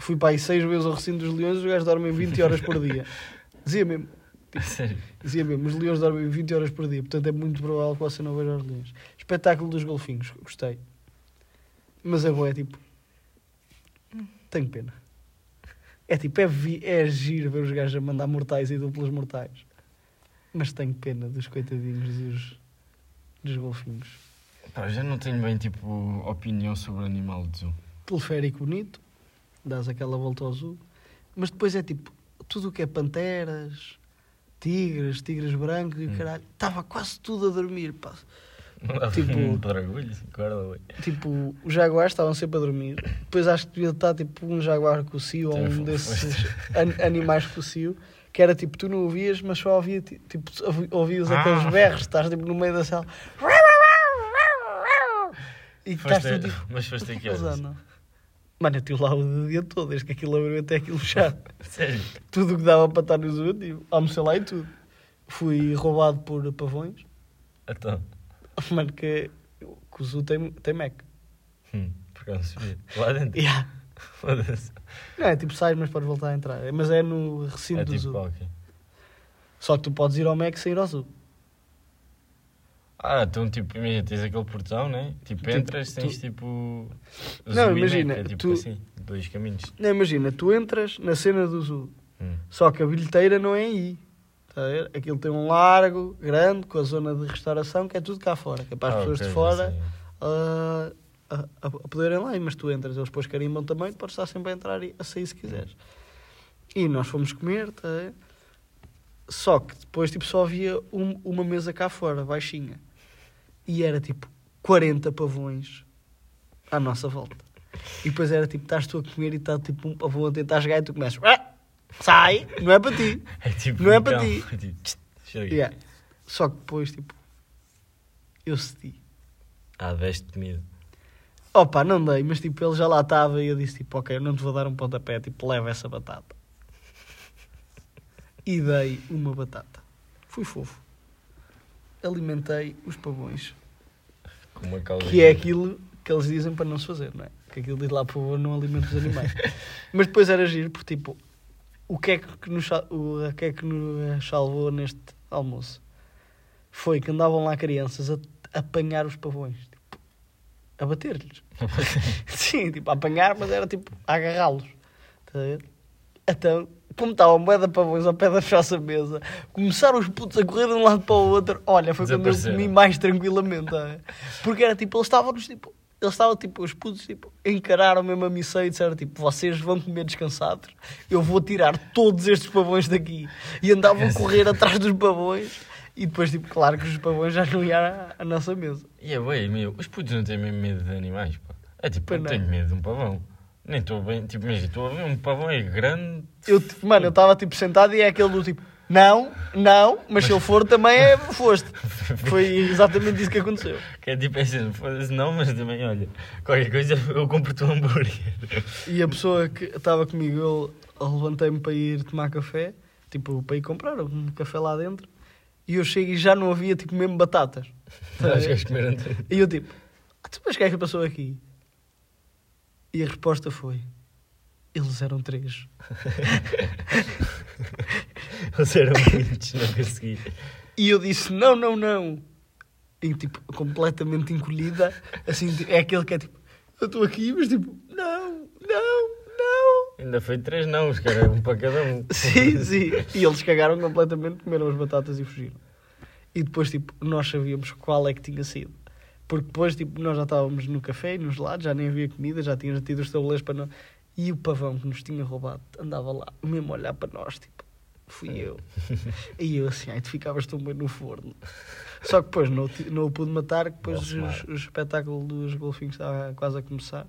Fui para aí seis vezes ao recinto dos leões, os gajos dormem 20 horas por dia. *laughs* Dizia mesmo, Sério. dizia mesmo, os leões dormem 20 horas por dia, portanto é muito provável que você não veja os leões. Espetáculo dos golfinhos, gostei. Mas a boa é tipo. Tenho pena. É tipo, é, vi, é giro ver os gajos a mandar mortais e duplas mortais. Mas tenho pena dos coitadinhos dos, dos golfinhos. Pá, eu já não tenho bem tipo opinião sobre o animal de zoo. teleférico bonito, dás aquela volta ao zoo, mas depois é tipo, tudo o que é panteras, tigres, tigres brancos e o Hum. caralho, estava quase tudo a dormir, pá. *laughs* Tipo- lá. Tipo, os jaguares estavam sempre a dormir, depois acho que devia estar tipo um jaguar cocio ou um desses an- animais cocio, que era tipo, tu não ouvias, mas só ouvia, ti- tipo, ouvi- ouvias Ah. aqueles berros, estás tipo no meio da sala. E estás Foste, tudo tipo, mas foste *laughs* "O Mano, eu estive lá o dia todo, desde que aquilo abriu até aquilo fechar. *laughs* Sério. tudo o que dava para estar no zoo, tive. Almocei lá e tudo. Fui roubado por pavões. Então. Mano, que, que o zoo tem, tem Mac. Hum, por acaso sabia. Lá dentro. Yeah. *laughs* Não, é tipo, sais, mas podes voltar a entrar. Mas é no recinto É do tipo, zoo. ok. Só que tu podes ir ao Mac sem ir ao zoo. Ah, então tipo, imagina, tens aquele portão, né? Tipo, Tipo, entras, tu- tens tipo. Não, imagina, é tipo tu- assim, dois caminhos. Não, imagina, tu entras na cena do zoo. Hum. Só que a bilheteira não é aí. Tá a ver? Aquilo tem um largo, grande, com a zona de restauração, que é tudo cá fora. Que é para as Ah, pessoas ok, de fora sei. a, a, a poderem lá mas tu entras, eles depois carimbam também, tu podes estar sempre a entrar e a sair se quiseres. E nós fomos comer, tá a ver? só que depois tipo, só havia um- uma mesa cá fora, baixinha, e era tipo 40 pavões à nossa volta. E depois era tipo, estás tu a comer e está tipo um pavão a tentar jogar e tu começas. "Ah!" sai, não é para ti. *laughs* É tipo, Não é para ti. *laughs* é tipo. Yeah. Só que depois, tipo, eu cedi. Ah, deste medo. Opa, não dei, mas tipo, ele já lá estava e eu disse tipo, ok, eu não te vou dar um pontapé, tipo, leva essa batata. E dei uma batata. Fui fofo. Alimentei os pavões. Causa. Que é aquilo que eles dizem para não se fazer, não é? Que aquilo diz lá, por favor, não alimente os animais. *laughs* Mas depois era giro, porque tipo, o que é que nos, o, que é que nos salvou neste almoço? Foi que andavam lá crianças a, a apanhar os pavões, tipo, a bater-lhes. *laughs* Sim, tipo, a apanhar, mas era tipo, a agarrá-los. Estás a ver? Então, como estava uma moeda de pavões ao pé da nossa mesa, começaram os putos a correr de um lado para o outro. Olha, foi quando eu comi mais tranquilamente. a ver? Porque era tipo, eles estavam tipo, eles estavam tipo, os putos tipo, encararam mesmo a missão e disseram tipo, vocês vão comer descansados, eu vou tirar todos estes pavões daqui. E andavam a correr *laughs* atrás dos pavões. E depois, tipo, claro que os pavões já não iam à, à nossa mesa. E é bem, meu, os putos não têm mesmo medo de animais, pá. É tipo, Pois eu não. tenho medo de um pavão. Nem estou bem, tipo, imagina, estou a ver um pavão é grande. Eu, tipo, mano, eu estava tipo sentado e é aquele do tipo, não, não, mas se ele for também é foste. Foi exatamente isso que aconteceu. Que é tipo assim, não, mas também, olha, qualquer coisa eu compro-te um hambúrguer. E a pessoa que estava comigo, eu eu levantei-me para ir tomar café, tipo, para ir comprar um café lá dentro, e eu chego e já não havia, tipo, mesmo batatas. *laughs* Acho que tudo. E eu tipo, "Ah, tu, mas o que é que passou aqui? E a resposta foi, eles eram três. *laughs* Eles eram muitos, não consegui. E eu disse, não, não, não. E tipo, completamente encolhida, assim, é aquele que é tipo, eu estou aqui, mas tipo, não, não, não. Ainda foi três não, os caras um para cada um. *laughs* Sim, sim. E eles cagaram completamente, comeram as batatas e fugiram. E depois, tipo, nós sabíamos qual é que tinha sido. Porque depois, tipo, nós já estávamos no café, nos lados, já nem havia comida, já tínhamos tido os tabuleiros para nós. E o pavão que nos tinha roubado andava lá, mesmo a olhar para nós, tipo, fui eu. E eu assim, ai, tu ficavas tão bem no forno. Só que depois não, não o pude matar, que depois os, o espetáculo dos golfinhos estava quase a começar.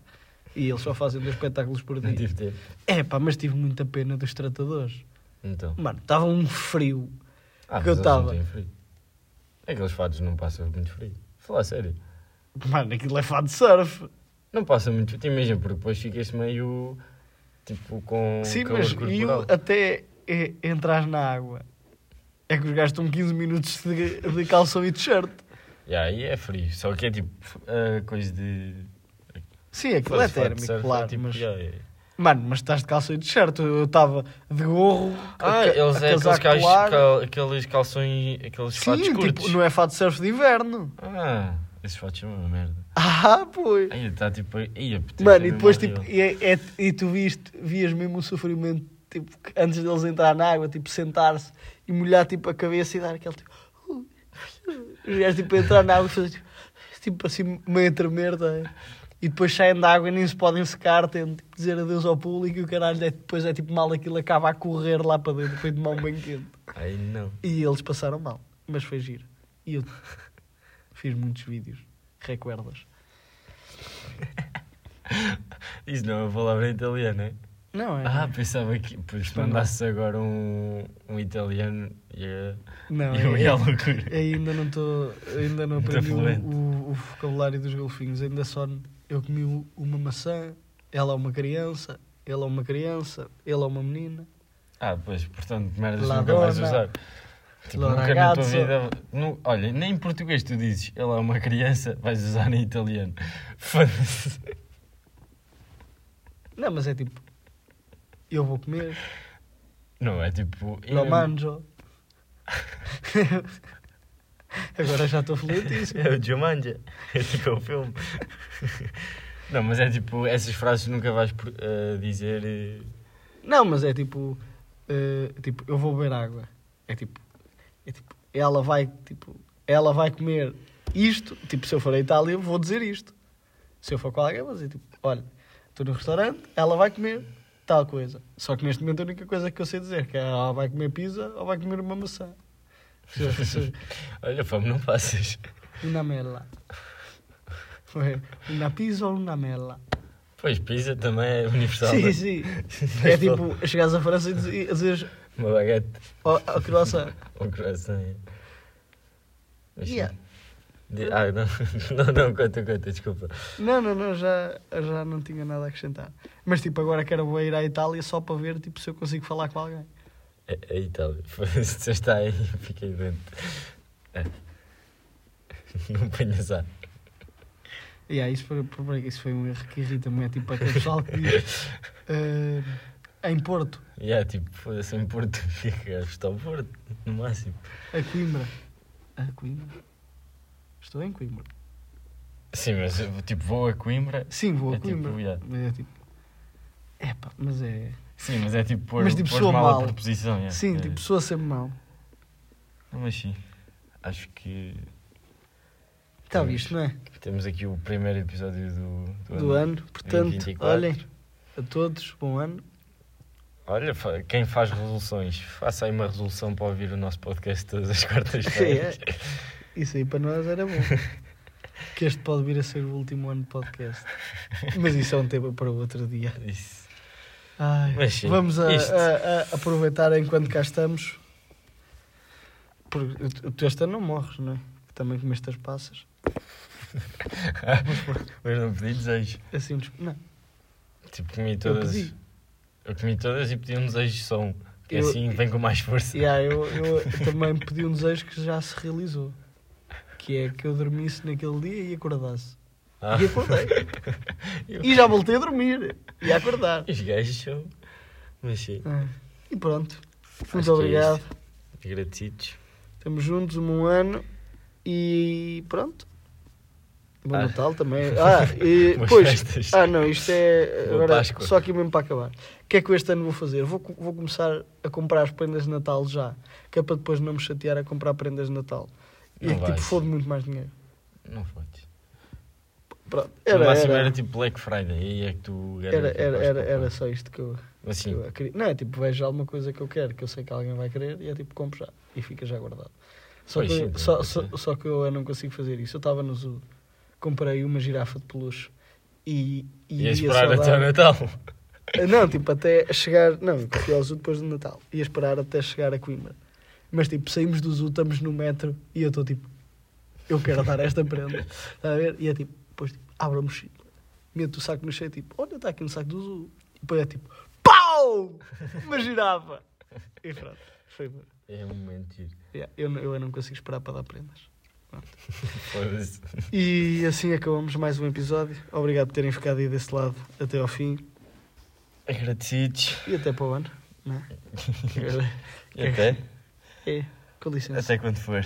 E eles só fazem dois espetáculos por dia. tive tempo. É pá, mas tive muita pena dos tratadores. Então. Mano, estava um frio. Ah, Que eu eles tava. não têm frio. Aqueles fados não passam muito frio. Falar sério. Mano, aquilo é fado de surf. Não passa muito frio. Imagina, porque depois ficas meio. Tipo, com. Sim, mas eu até é, entrar na água. É que os gajos estão 15 minutos de, de calção e t-shirt. E aí é frio. Só que é tipo. a coisa de. Sim, aquilo é de térmico, surf, claro. é tipo, mas, já é. Mano, mas estás de calção e t-shirt. Eu estava de gorro. Ah, eles é aqueles, cal- aqueles calções. Aqueles fatos Sim, curtos. tipo, não é fato de surf de inverno. Ah, esses fatos são uma merda. Ah, pois. Aí está tipo. Aí, Mano, e depois, tipo, e, é- é- e tu viste, vias mesmo o sofrimento, tipo, antes deles entrar na água, tipo, sentar-se e molhar, tipo, a cabeça e dar aquele, tipo... Os gajos, tipo, entrar na água e fazer, tipo, tipo, assim, meio a tremer, tá? E depois saem da água e nem se podem secar, de tipo, dizer adeus ao público e o caralho, é, depois é tipo mal aquilo, acaba a correr lá para dentro, depois de um banho quente. Aí não. E eles passaram mal, mas foi giro. E eu fiz muitos vídeos, recuerdas. *laughs* Isso não é uma palavra italiana, é? Não, é? Ah, pensava que pois, se Espanhol. mandasses agora um, um italiano ia, não, ia, é, à loucura. Ainda não estou, ainda não *laughs* aprendi o, o- o vocabulário dos golfinhos. Ainda só eu comi uma maçã, ela é uma criança, ele é uma criança, ele é uma menina. Ah, pois, portanto, merdas nunca vais usar. Tipo, nunca na tua vida. nu- olha, nem em português tu dizes ele é uma criança, vais usar em italiano. *laughs* Foda-se. Não, mas é tipo, eu vou comer, Não, é tipo. lo eu- manjo. *laughs* Agora já estou feliz. É o Jumanji. É tipo é o filme. *laughs* Não, mas é tipo, essas frases nunca vais por- eh, dizer. eh, Não, mas é tipo, eh, tipo, eu vou beber água. É tipo, é tipo, ela vai, tipo, ela vai comer isto. Tipo, se eu for à Itália, vou dizer isto. Se eu for com alguém, vou dizer tipo, olha, estou no restaurante, ela vai comer tal coisa. Só que neste momento a única coisa que eu sei dizer é que ela vai comer pizza ou vai comer uma maçã. *laughs* Olha, fome, não faças. Uma mela. Uma pizza ou uma mela. Pois, pizza também é universal. Sim, né? sim. *laughs* É tipo, chegares à França e diz- dizeres Uma baguete ao, ao croissant. ou croissant. é. Mas sim. Yeah. Ah, não, *laughs* não, não, conta, conta, desculpa. Não, não, não, já, já não tinha nada a acrescentar. Mas tipo, agora quero ir à Itália só para ver tipo, se eu consigo falar com alguém. É, é Itália. *laughs* Se já está aí, fiquei dentro. Não ponhas ar. E yeah, isso, foi, por- isso foi um erro que irrita-me. É tipo aquele pessoal que diz *laughs* eh, em Porto, E yeah, tipo, foda-se em Porto, *laughs* fica, está ao Porto, no máximo. a Coimbra. A Coimbra? Estou em Coimbra. Sim, mas tipo, vou a Coimbra. Sim, vou a É tipo, Coimbra. yeah. Mas é tipo. Epá, mas é. Sim, mas é tipo pôr, Mas, tipo, pôr mal, mal. a preposição. yeah. Sim, É. tipo, soa sempre mal. Mas sim, acho que Está visto, não é? temos aqui o primeiro episódio do, Do ano. Portanto, 2024. olhem, a todos, bom ano. Olha, quem faz resoluções, faça aí uma resolução para ouvir o nosso podcast todas as *laughs* quartas-feiras. Isso aí para nós era bom. *laughs* que este pode vir a ser o último ano de podcast. Mas isso é um tema para outro dia. Isso. Ai, Mas sim, vamos a, a- a aproveitar enquanto cá estamos. Porque tu- tu este ano não morres, não é? Também comeste as passas. *laughs* Mas não pedi desejo. Assim, não. Tipo, comi todas. pedi. Eu comi todas e pedi um desejo só um. Que Eu- assim vem com mais força. Yeah, eu, *laughs* eu também pedi um desejo que já se realizou. Que é que eu dormisse naquele dia e acordasse. Ah. E acordei. *laughs* Eu- E já voltei a dormir. E a acordar. Os gajos são. Mas sim. Ah, E pronto. Muito é obrigado. Agradecidos. Estamos juntos um ano e pronto. Bom Ah. Natal também. *laughs* Ah, e pois. Ah, não, isto é. Agora, só aqui mesmo para acabar. O que é que eu este ano vou fazer? Vou, vou começar a comprar as prendas de Natal já. Que é para depois não me chatear a comprar prendas de Natal. E Não é que tipo, vais. fode muito mais dinheiro. Não fodes. Pronto. No Era, máximo era, era tipo Black Friday. Aí é que tu era, que era, era, era só isto que eu, Mas que eu queria. Não, é tipo, vejo alguma coisa que eu quero, que eu sei que alguém vai querer, e é tipo, compro já. E fica já guardado. Só, Pois que, sim, só, só, só que eu não consigo fazer isso. Eu estava no zoo, comprei uma girafa de peluche e, e Ia esperar até o Natal. Não, tipo, até chegar. Não, fui ao zoo depois do Natal. Ia esperar até chegar a Coimbra. Mas tipo, saímos do zoo, estamos no metro e eu estou tipo, eu quero dar esta prenda. Está a ver? E é tipo, depois tipo, abro a mochila, meto o saco no cheio, tipo, olha, está aqui no saco do zoo. E depois é tipo, pau! Uma girafa! E pronto, foi. É um momento. Yeah, eu, eu não consigo esperar para dar prendas. *laughs* E assim acabamos mais um episódio. Obrigado por terem ficado aí desse lado até ao fim. Agradecidos. E até para o ano. Não é? *laughs* E até? É, com licença. Até quando for.